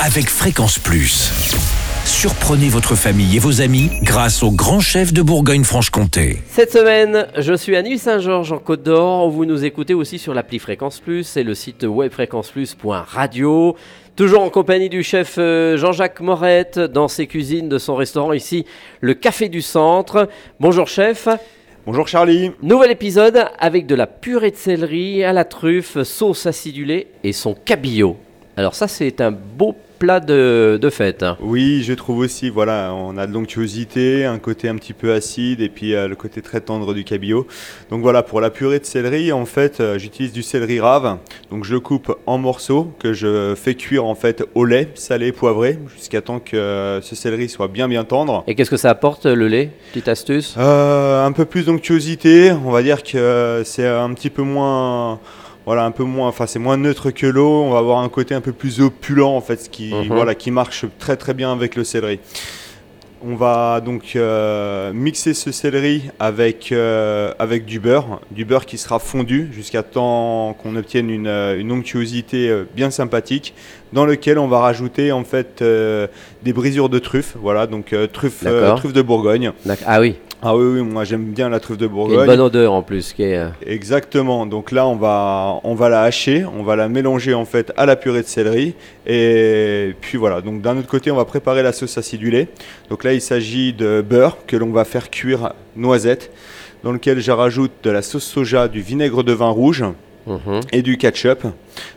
avec Fréquence Plus. Surprenez votre famille et vos amis grâce au grand chef de Bourgogne-Franche-Comté. Cette semaine, je suis à Nuit-Saint-Georges en Côte d'Or. Vous nous écoutez aussi sur l'appli Fréquence Plus et le site web fréquenceplus.radio. Toujours en compagnie du chef euh, Jean-Jacques Morette dans ses cuisines de son restaurant ici, le Café du Centre. Bonjour chef. Bonjour Charlie. Nouvel épisode avec de la purée de céleri à la truffe, sauce acidulée et son cabillaud. Alors ça c'est un beau plat de, de fête. hein. Oui, je trouve aussi, voilà, on a de l'onctuosité, un côté un petit peu acide et puis euh, le côté très tendre du cabillaud. Donc voilà, pour la purée de céleri, en fait, euh, j'utilise du céleri rave. Donc je le coupe en morceaux que je fais cuire en fait au lait salé poivré jusqu'à temps que euh, ce céleri soit bien bien tendre. Et qu'est-ce que ça apporte le lait? Petite astuce un peu plus d'onctuosité, on va dire que c'est un petit peu moins voilà un peu moins enfin c'est moins neutre que l'eau, on va avoir un côté un peu plus opulent en fait ce qui Mhm. voilà qui marche très très bien avec le céleri. On va donc euh, mixer ce céleri avec, euh, avec du beurre, du beurre qui sera fondu jusqu'à temps qu'on obtienne une, euh, une onctuosité bien sympathique, dans lequel on va rajouter en fait euh, des brisures de truffes, voilà donc euh, truffe, euh, D'accord. truffe de Bourgogne. D'accord. Ah oui, Ah oui, oui, moi j'aime bien la truffe de a une Bourgogne. bonne odeur en plus. Qui est, euh, Exactement. Donc là, on va, on va la hacher, on va la mélanger en fait à la purée de céleri. Et puis voilà. Donc d'un autre côté, on va préparer la sauce acidulée. Donc là, il s'agit de beurre que l'on va faire cuire noisette, dans lequel je rajoute de la sauce soja, du vinaigre de vin rouge mhm. et du ketchup.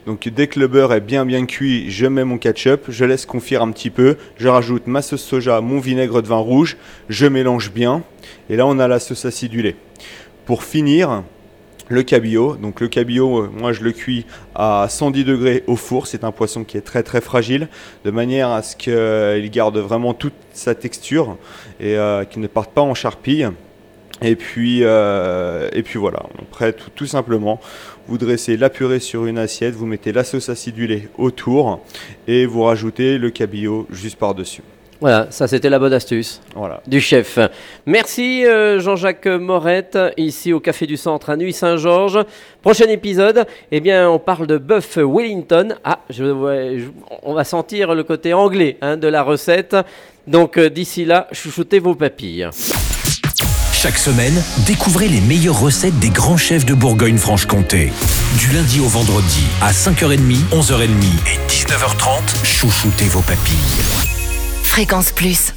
Donc dès que le beurre est bien bien cuit, je mets mon ketchup, je laisse confire un petit peu, je rajoute ma sauce soja, mon vinaigre de vin rouge, je mélange bien et là on a la sauce acidulée. Pour finir, le cabillaud. Donc le cabillaud, euh, moi je le cuis à 110 degrés au four. C'est un poisson qui est très très fragile, de manière à ce qu'il garde vraiment toute sa texture et euh, qu'il ne parte pas en charpille. Et puis, euh, et puis voilà, après tout, tout simplement, vous dressez la purée sur une assiette, vous mettez la sauce acidulée autour et vous rajoutez le cabillaud juste par-dessus. Voilà, ça c'était la bonne astuce. Voilà. du chef. Merci euh, Jean-Jacques Morette, ici au Café du Centre à Nuit-Saint-Georges. Prochain épisode, eh bien, on parle de bœuf Wellington. Ah, je, vois- je- on va sentir le côté anglais hein, de la recette. Donc euh, d'ici là, chouchoutez vos papilles. Chaque semaine, découvrez les meilleures recettes des grands chefs de Bourgogne-Franche-Comté. Du lundi au vendredi à 5h30, 11h30 et 19h30, chouchoutez vos papilles. Fréquence Plus.